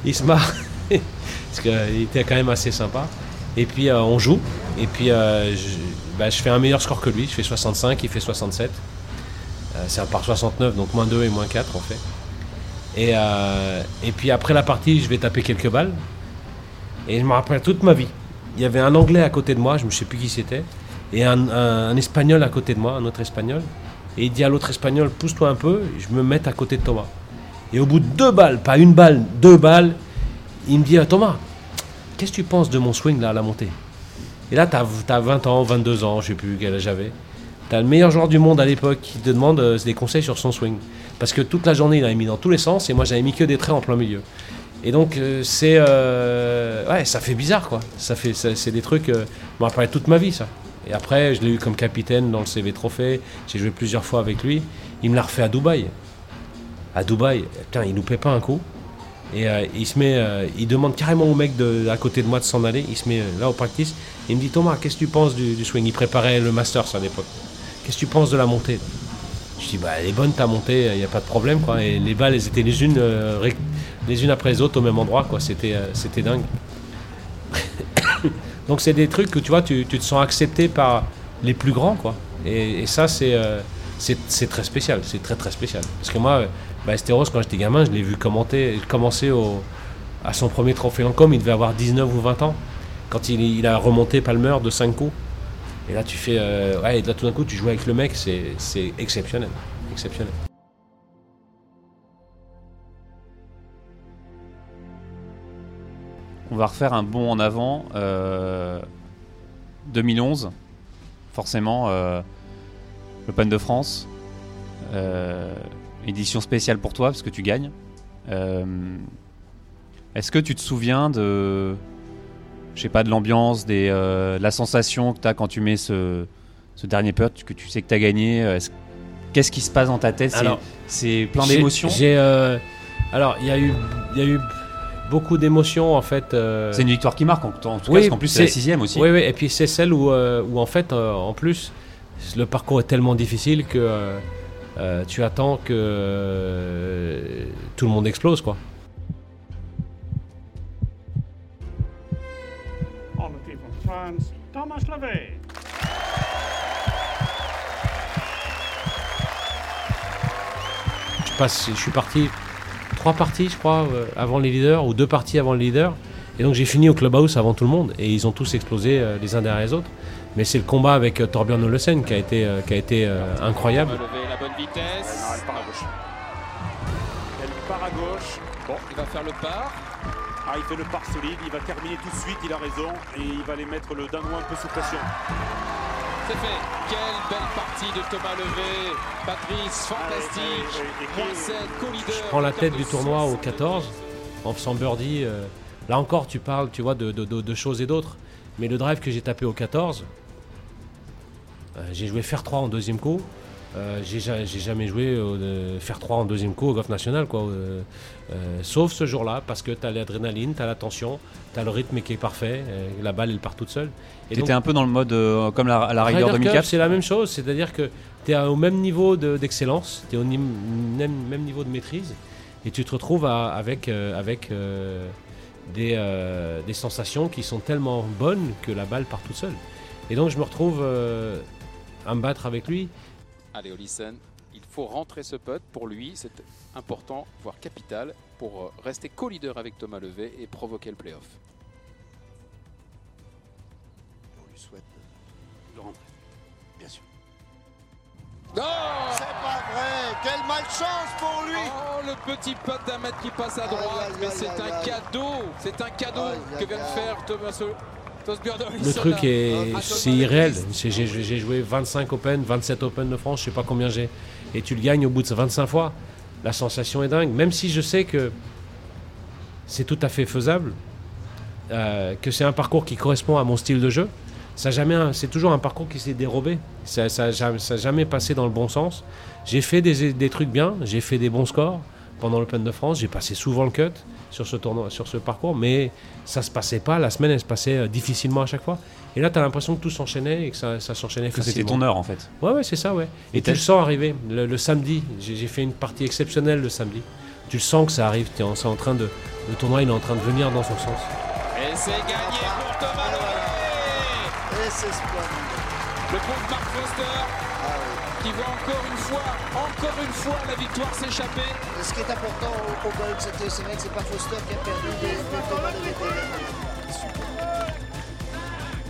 Il se marre. Parce qu'il était quand même assez sympa. Et puis, euh, on joue. Et puis, euh, je, bah, je fais un meilleur score que lui. Je fais 65, il fait 67. Euh, c'est un par 69, donc moins 2 et moins 4, on fait. Et, et puis, après la partie, je vais taper quelques balles. Et je me rappelle toute ma vie. Il y avait un Anglais à côté de moi, je ne sais plus qui c'était, et un, Espagnol à côté de moi, un autre Espagnol. Et il dit à l'autre Espagnol, pousse-toi un peu, je me mets à côté de Thomas. Et au bout de deux balles, pas une balle, deux balles, il me dit, Thomas, qu'est-ce que tu penses de mon swing là à la montée? Et là, tu as, 20 ans, 22 ans, je sais plus quel âge j'avais. Tu as le meilleur joueur du monde à l'époque qui te demande euh, des conseils sur son swing. Parce que toute la journée, il avait mis dans tous les sens, et moi, j'avais mis que des traits en plein milieu. Et donc, euh, c'est. euh, ouais, ça fait bizarre, quoi. Ça fait, c'est des trucs. Me rappelle toute ma vie, ça. Et après, je l'ai eu comme capitaine dans le CV Trophée. J'ai joué plusieurs fois avec lui. Il me l'a refait à Dubaï. À Dubaï, putain, il nous paie pas un coup. Et euh, il se met, euh, il demande carrément au mec à côté de moi de s'en aller. Il se met euh, là au practice. Il me dit Thomas, qu'est-ce que tu penses du, swing? Il préparait le Masters à l'époque. Qu'est-ce que tu penses de la montée? Je dis bah elle est bonne ta montée, il n'y a pas de problème quoi. Et les balles elles étaient les unes, les unes après les autres au même endroit quoi. C'était, c'était dingue. Donc c'est des trucs que tu vois, tu, te sens accepté par les plus grands quoi. Et, ça c'est, c'est, c'est très spécial, c'est très très spécial. Parce que moi, euh, bah, Esteros quand j'étais gamin, je l'ai vu commenter, commencer à son premier trophée Lancôme, il devait avoir 19 ou 20 ans. Quand il, a remonté Palmer de 5 coups. Et là tu fais, euh, ouais, et là tout d'un coup tu joues avec le mec, c'est, exceptionnel, exceptionnel. On va refaire un bond en avant. euh, 2011, forcément, euh, l'Open de France. Édition spéciale pour toi parce que tu gagnes. Euh, Est-ce que tu te souviens de, je sais pas, de l'ambiance, des, euh, de la sensation que tu as quand tu mets ce, ce dernier putt, que tu sais que tu as gagné euh, est-ce- Qu'est-ce qui se passe dans ta tête? C'est- plein d'émotions? J'ai, euh, alors il y a eu, il y a eu beaucoup d'émotions en fait. C'est une victoire qui marque en, en tout cas, parce qu'en plus c'est la sixième aussi. Oui, oui, et puis c'est celle où, où en fait, en plus, le parcours est tellement difficile que euh, tu attends que euh, tout le monde explose, quoi. Thomas. Je, passe, je suis parti trois parties, je crois, euh, avant les leaders, ou deux parties avant les leaders. Et donc j'ai fini au clubhouse avant tout le monde, et ils ont tous explosé les uns derrière les autres. Mais c'est le combat avec euh, Torbjörn Olesen qui a été, euh, qui a été euh, incroyable. Lever la bonne vitesse. Non, elle part à gauche. Elle part à gauche. Bon, Il va faire le par. ah, il fait le par solide, il va terminer tout de suite, il a raison, et il va aller mettre le Danois un peu sous pression. C'est fait. Quelle belle partie de Thomas Levé. Patrice, fantastique. Ah, et- et- et- Moins 7, co-leader. Je prends la tête du tournoi au 60. 14 en faisant birdie. euh, là encore, tu parles, tu vois, de, de- de- de choses et d'autres. Mais le drive que j'ai tapé au 14, euh, j'ai joué faire 3 en deuxième coup. Euh, j'ai ja- j'ai jamais joué de faire 3 en deuxième coup au golf national, quoi. euh, euh, sauf ce jour-là, parce que tu as l'adrénaline, tu as la tension, tu as le rythme qui est parfait, euh, la balle elle part toute seule. Et Tu étais un peu dans le mode euh, comme la, la Ryder rigueur Cup, 2004. c'est la même chose, c'est-à-dire que tu es au même niveau de- d'excellence, tu es au ni- même, même niveau de maîtrise, et tu te retrouves à- avec, euh, avec euh, des, euh, des sensations qui sont tellement bonnes que la balle part toute seule. Et donc je me retrouve euh, à me battre avec lui. Allez, Olisen, il faut rentrer ce putt. Pour lui, c'est important, voire capital, pour euh, rester co-leader avec Thomas Levé et provoquer le playoff. On lui souhaite De rentrer. bien sûr. Oh C'est pas vrai Quelle malchance pour lui Oh, le petit putt d'un mètre qui passe à droite, mais c'est un aïe. cadeau, c'est un cadeau que vient de faire Thomas Le truc est, Ah, c'est irréel. J'ai joué 25 Open, 27 Open de France, je sais pas combien j'ai. Et tu le gagnes au bout de 25 fois. La sensation est dingue. Même si je sais que c'est tout à fait faisable, euh, que c'est un parcours qui correspond à mon style de jeu. Ça a jamais, c'est toujours un parcours qui s'est dérobé. Ça, ça, jamais passé dans le bon sens. J'ai fait des, des trucs bien, j'ai fait des bons scores pendant l'Open de France. J'ai passé souvent le cut sur ce tournoi, sur ce parcours, mais ça se passait pas. La semaine, elle se passait euh, difficilement à chaque fois. Et là, tu as l'impression que tout s'enchaînait et que ça, ça s'enchaînait Que c'était facilement. ton heure en fait. Ouais, ouais, c'est ça, ouais. Et, Et tu le sens arriver. Le, le samedi, j'ai fait une partie exceptionnelle le samedi. Tu le sens que ça arrive. t'es en- train de, le tournoi, il est en train de venir dans son sens. Et c'est gagné pour Thomas Levé Et c'est splendide. Le pauvre Mark Foster. Qui voit encore une fois, encore une fois la victoire s'échapper. Ce qui est important au, golf, vrai que c'est pas Foster qui a perdu, gagné.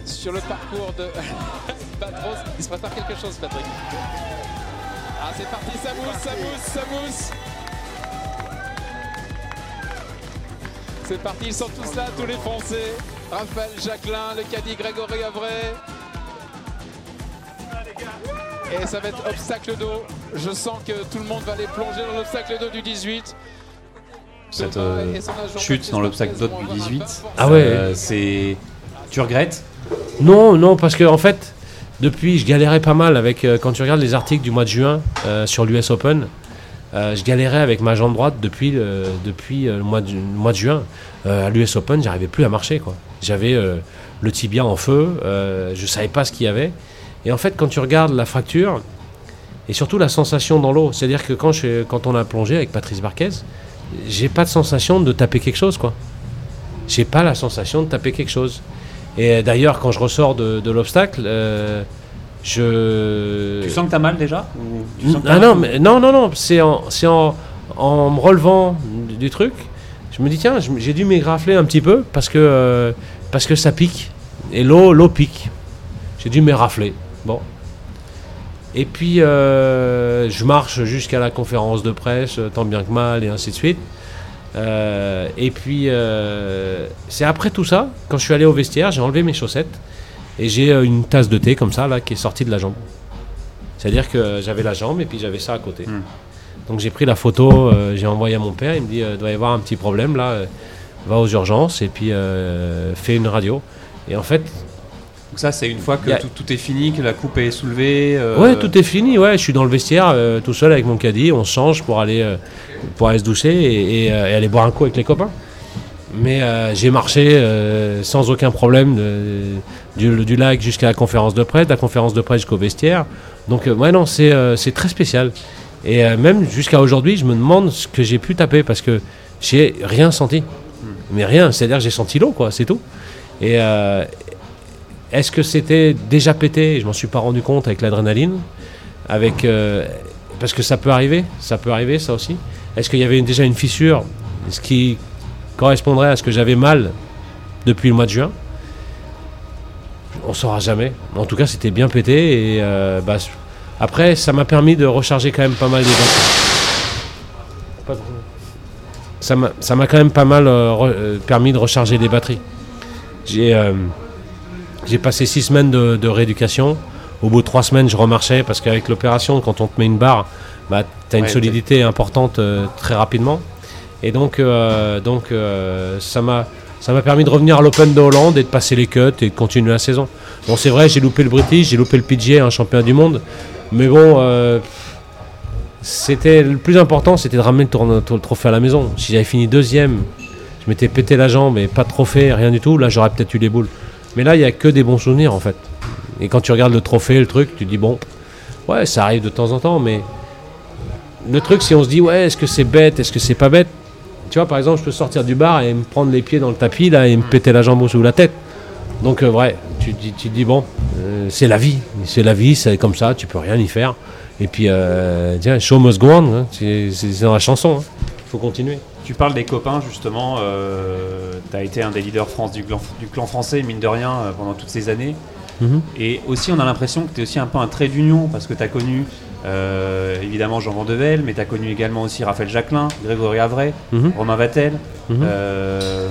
sur le parcours de Patros. Il se prépare quelque chose, Patrick. Ah, c'est parti, ça mousse, ça mousse, ça mousse. C'est parti, ils sont tous là, tous les Français. Raphaël Jacquelin, le caddie Grégory Avray. Et ça va être obstacle d'eau. Je sens que tout le monde va aller plonger dans l'obstacle d'eau du 18. Cette euh, chute dans l'obstacle vont du avoir un 18. pas forcément- Ah ouais. euh, c'est. Tu regrettes? Non, non, parce que en fait, depuis, je galérais pas mal avec. euh, quand tu regardes les articles du mois de juin euh, sur l'US Open, euh, je galérais avec ma jambe droite depuis, le- depuis euh, le, mois de, le mois de juin. Euh, à l'US Open, j'arrivais plus à marcher. quoi. J'avais euh, le tibia en feu, euh, je savais pas ce qu'il y avait. Et en fait, quand tu regardes la fracture, et surtout la sensation dans l'eau, c'est-à-dire que quand, je, quand on a plongé avec Patrice Barquez, j'ai pas de sensation de taper quelque chose. quoi. J'ai pas la sensation de taper quelque chose. Et d'ailleurs, quand je ressors de, de l'obstacle, euh, je. Tu sens que t'as mal déjà Ou tu sens que t'as Ah mal non, mais, non, non, non, c'est en, c'est en, en me relevant du, du truc. Je me dis, tiens, j'ai dû m'égrafler un petit peu parce que, euh, parce que ça pique. Et l'eau, l'eau pique. J'ai dû m'érafler. Bon. Et puis, euh, je marche jusqu'à la conférence de presse, euh, tant bien que mal, et ainsi de suite. Euh, et puis, euh, c'est après tout ça, quand je suis allé au vestiaire, j'ai enlevé mes chaussettes et j'ai une tasse de thé comme ça, là, qui est sortie de la jambe. C'est-à-dire que j'avais la jambe et puis j'avais ça à côté. Hmm. Donc j'ai pris la photo, j'ai envoyé à mon père, il me dit, il doit y avoir un petit problème là, va aux urgences et puis fais une radio. Et en fait, Donc ça, c'est une fois que a- tout, tout est fini, que la coupe est soulevée. euh, ouais, tout est fini, ouais, je suis dans le vestiaire euh, tout seul avec mon caddie, on se change pour aller, euh, pour aller se doucher et, et, et aller boire un coup avec les copains. Mais j'ai marché sans aucun problème de- du, du lac jusqu'à la conférence de presse, de la conférence de presse jusqu'au vestiaire. Donc, ouais, non, c'est c'est très spécial. Et même jusqu'à aujourd'hui, je me demande ce que j'ai pu taper parce que j'ai rien senti. Mais rien, c'est-à-dire que j'ai senti l'eau, quoi, c'est tout. Et est-ce que c'était déjà pété? Je m'en suis pas rendu compte avec l'adrénaline. Euh, parce que ça peut arriver, ça peut arriver, ça aussi. Est-ce qu'il y avait déjà une fissure? Ce qui correspondrait à ce que j'avais mal depuis le mois de juin? On saura jamais. En tout cas, c'était bien pété. Euh, bah, après, ça m'a permis de recharger quand même pas mal les batteries. Ça m'a quand même pas mal euh, permis de recharger les batteries. J'ai j'ai passé six semaines de, de rééducation. Au bout de trois semaines, je remarchais parce qu'avec l'opération, quand on te met une barre, bah, tu as une Ouais, solidité importante euh, très rapidement. Et donc, euh, donc euh, ça m'a ça m'a permis de revenir à l'Open de Hollande et de passer les cuts et de continuer la saison. Bon, c'est vrai, j'ai loupé le British, j'ai loupé le PGA, un championnat du monde. Mais bon, c'était le plus important, c'était de ramener le, tourne- le trophée à la maison. Si j'avais fini deuxième, je m'étais pété la jambe et pas de trophée, rien du tout, là j'aurais peut-être eu les boules. Mais là, il n'y a que des bons souvenirs en fait. Et quand tu regardes le trophée, le truc, tu dis bon, ouais, ça arrive de temps en temps, mais le truc, si on se dit ouais, est-ce que c'est bête, est-ce que c'est pas bête? Tu vois, par exemple, je peux sortir du bar et me prendre les pieds dans le tapis là et me péter la jambe sous la tête. Donc, euh, ouais, tu, te dis- tu te dis bon, euh, c'est la vie, c'est la vie, c'est comme ça, tu peux rien y faire. Et puis, euh, tiens, show must go on, hein, c'est dans la chanson, il faut continuer. Tu parles des copains justement, tu as été un des leaders France du clan, du clan français, mine de rien, euh, pendant toutes ces années. Mhm. Et aussi on a l'impression que tu es aussi un peu un trait d'union, parce que tu as connu euh, évidemment Jean Vandevel, mais tu as connu également aussi Raphaël Jacquelin, Grégory Avray, Mhm. Romain Vatel, Mhm. euh,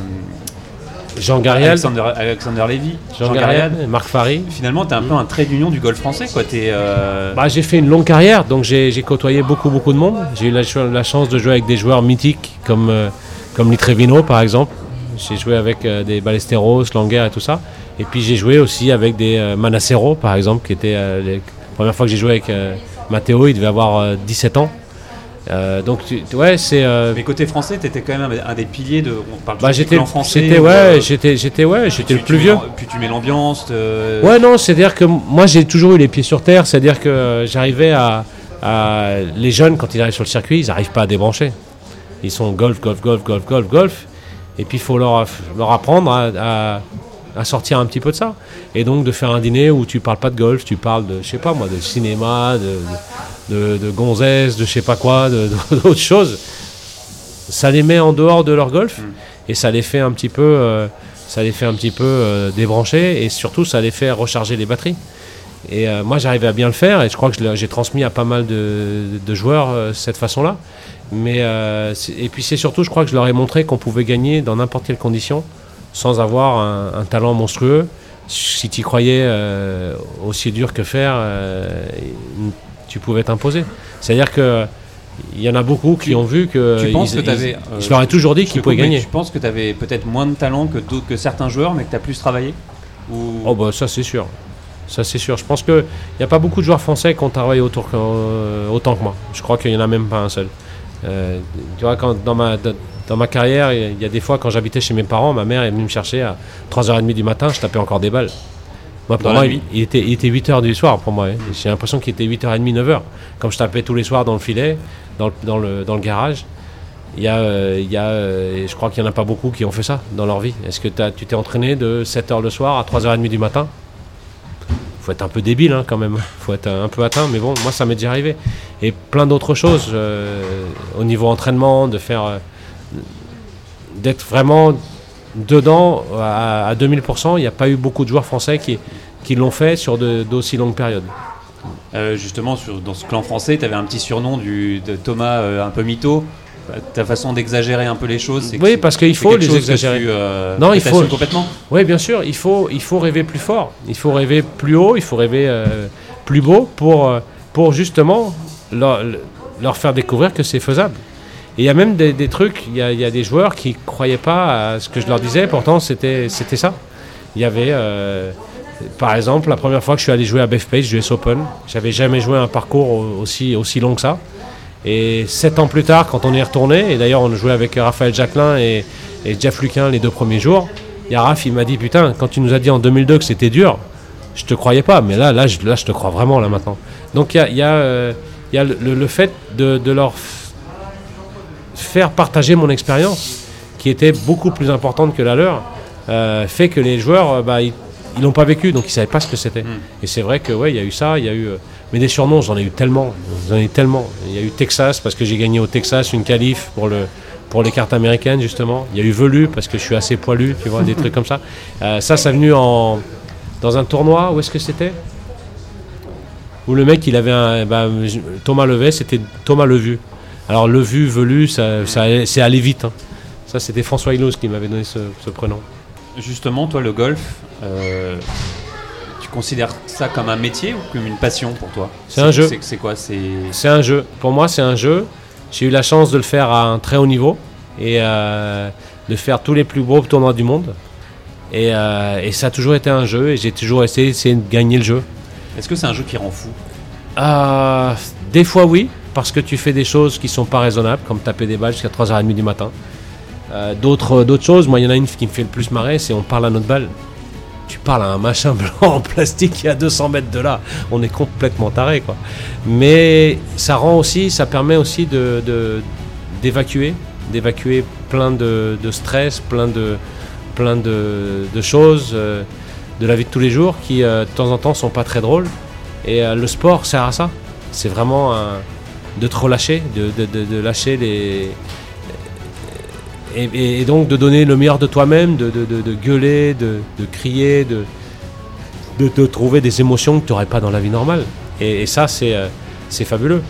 Jean Garial, Alexander, Alexander Lévy, Jean Garial, Marc Fary. Finalement, tu es un peu un trait d'union du golf français. quoi. Euh, Bah, j'ai fait une longue carrière, donc j'ai côtoyé beaucoup, beaucoup de monde. J'ai eu la, ch- la chance de jouer avec des joueurs mythiques comme, euh, comme Litrevino, par exemple. J'ai joué avec euh, des Ballesteros, Langer et tout ça. Et puis j'ai joué aussi avec des euh, Manacero, par exemple, qui était la première fois que j'ai joué avec Matteo, il devait avoir euh, 17 ans. Euh, donc, tu- ouais, c'est. euh, Mais côté français, tu étais quand même un des piliers de. On parle bah, j'étais, français. j'étais, ouais, euh, j'étais, j'étais, ouais, j'étais le plus vieux. Puis tu mets l'ambiance. euh, Ouais, non, c'est-à-dire que moi j'ai toujours eu les pieds sur terre, c'est-à-dire que euh, j'arrivais à, à- Les jeunes, quand ils arrivent sur le circuit, ils n'arrivent pas à débrancher. Ils sont golf, golf, golf, golf, golf, golf. Et puis il faut leur, leur apprendre à, à- à sortir un petit peu de ça. Et donc de faire un dîner où tu parles pas de golf, tu parles de, je sais pas moi, de cinéma, de, de, de gonzesse, de je sais pas quoi, d'autres choses. Ça les met en dehors de leur golf et ça les fait un petit peu, euh, ça les fait un petit peu euh, débrancher et surtout ça les fait recharger les batteries. Et euh, moi j'arrivais à bien le faire et je crois que j'ai transmis à pas mal de, de joueurs cette façon-là. Mais et puis c'est surtout, je crois que je leur ai montré qu'on pouvait gagner dans n'importe quelle condition sans avoir un, un talent monstrueux. Si tu y croyais aussi dur que faire, tu pouvais t'imposer. C'est-à-dire que il y en a beaucoup qui ont vu que Tu penses ils- que ils- euh, je leur ai toujours dit qu'ils pouvaient gagner. Tu penses que tu avais peut-être moins de talent que, que certains joueurs, mais que tu as plus travaillé Ou... Oh bah ça c'est sûr. Ça c'est sûr. Je pense qu'il n'y a pas beaucoup de joueurs français qui ont travaillé autour que- euh, autant que moi. Je crois qu'il n'y en a même pas un seul. Euh, tu vois, quand, dans, ma, dans ma carrière, il y a des fois quand j'habitais chez mes parents, ma mère est venue me chercher à 3h30 du matin, je tapais encore des balles. Moi, pour moi, il, était, il était 8h du soir pour moi. hein. J'ai l'impression qu'il était 8h30, 9h. Comme je tapais tous les soirs dans le filet, dans le, dans le, dans le garage. Il y a, euh, il y a, euh, je crois qu'il n'y en a pas beaucoup qui ont fait ça dans leur vie. Est-ce que t'as- tu t'es entraîné de 7h le soir à 3h30 du matin? Faut être un peu débile hein, quand même, faut être un peu atteint, mais bon, moi ça m'est déjà arrivé. Et plein d'autres choses euh, au niveau entraînement, de faire, d'être vraiment dedans à, à 2000%. Il n'y a pas eu beaucoup de joueurs français qui, qui l'ont fait sur de- d'aussi longues périodes. Euh, justement, sur, dans ce clan français, tu avais un petit surnom du, de Thomas euh, un peu mytho. Ta façon d'exagérer un peu les choses, c'est Oui, parce qu'il faut les exagérer. tu, euh, Non, il faut- complètement. Oui, bien sûr, il faut, il faut rêver plus fort, il faut rêver plus haut, il faut rêver plus beau pour, pour justement leur, leur faire découvrir que c'est faisable. Et il y a même des, trucs, il y a, des joueurs qui ne croyaient pas à ce que je leur disais, pourtant c'était ça. Il y avait, euh, par exemple, la première fois que je suis allé jouer à Bethpage, US Open, j'avais jamais joué un parcours au- aussi, aussi long que ça. Et sept ans plus tard, quand on y est retourné, et d'ailleurs on jouait avec Raphaël Jacquelin et, Jeff Luquin les deux premiers jours, il y a Raph, il m'a dit Putain, quand tu nous as dit en 2002 que c'était dur, je te croyais pas, mais là, là, je, là, je te crois vraiment, là maintenant. Donc il y a, y a, euh, y a le, le- le fait de, de leur faire partager mon expérience, qui était beaucoup plus importante que la leur, euh, fait que les joueurs, euh, bah, ils l'ont pas vécu, donc ils savaient pas ce que c'était. Et c'est vrai que ouais, il y a eu ça, il y a eu. euh, mais des surnoms, j'en ai eu tellement, j'en ai eu tellement. Il y a eu Texas parce que j'ai gagné au Texas une qualif pour le pour les cartes américaines justement. Il y a eu Velu parce que je suis assez poilu, tu vois, des trucs comme ça. Euh, ça, ça venu en dans un tournoi. Où est-ce que c'était? Où le mec, il avait un bah, Thomas Levet, c'était Thomas Levu. Alors Levu, Velu, ça, ça c'est aller vite. hein. Ça, c'était François Hilous qui m'avait donné ce, ce prénom. Justement, toi, le golf, euh, tu considères ça comme un métier ou comme une passion pour toi? C'est un jeu. C'est quoi? C'est C'est un jeu. Pour moi, c'est un jeu. J'ai eu la chance de le faire à un très haut niveau et euh, de faire tous les plus beaux tournois du monde. Et, euh, et ça a toujours été un jeu et j'ai toujours essayé, essayé de gagner le jeu. Est-ce que c'est un jeu qui rend fou? Des fois, oui, parce que tu fais des choses qui sont pas raisonnables, comme taper des balles jusqu'à 3h30 du matin. Euh, D'autres d'autres choses, moi, il y en a une qui me fait le plus marrer, c'est on parle à notre balle. Tu parles à un machin blanc en plastique qui est à 200 mètres de là. On est complètement taré, quoi. Mais ça rend aussi, ça permet aussi de d'évacuer, plein de, stress, plein de plein de, choses euh, de la vie de tous les jours qui euh, de temps en temps sont pas très drôles. Et euh, le sport sert à ça. C'est vraiment un- de te relâcher, de, lâcher les. Et, donc de donner le meilleur de toi-même, de, gueuler, de, crier, de, de te trouver des émotions que tu n'aurais pas dans la vie normale. Et, ça, c'est euh, c'est fabuleux.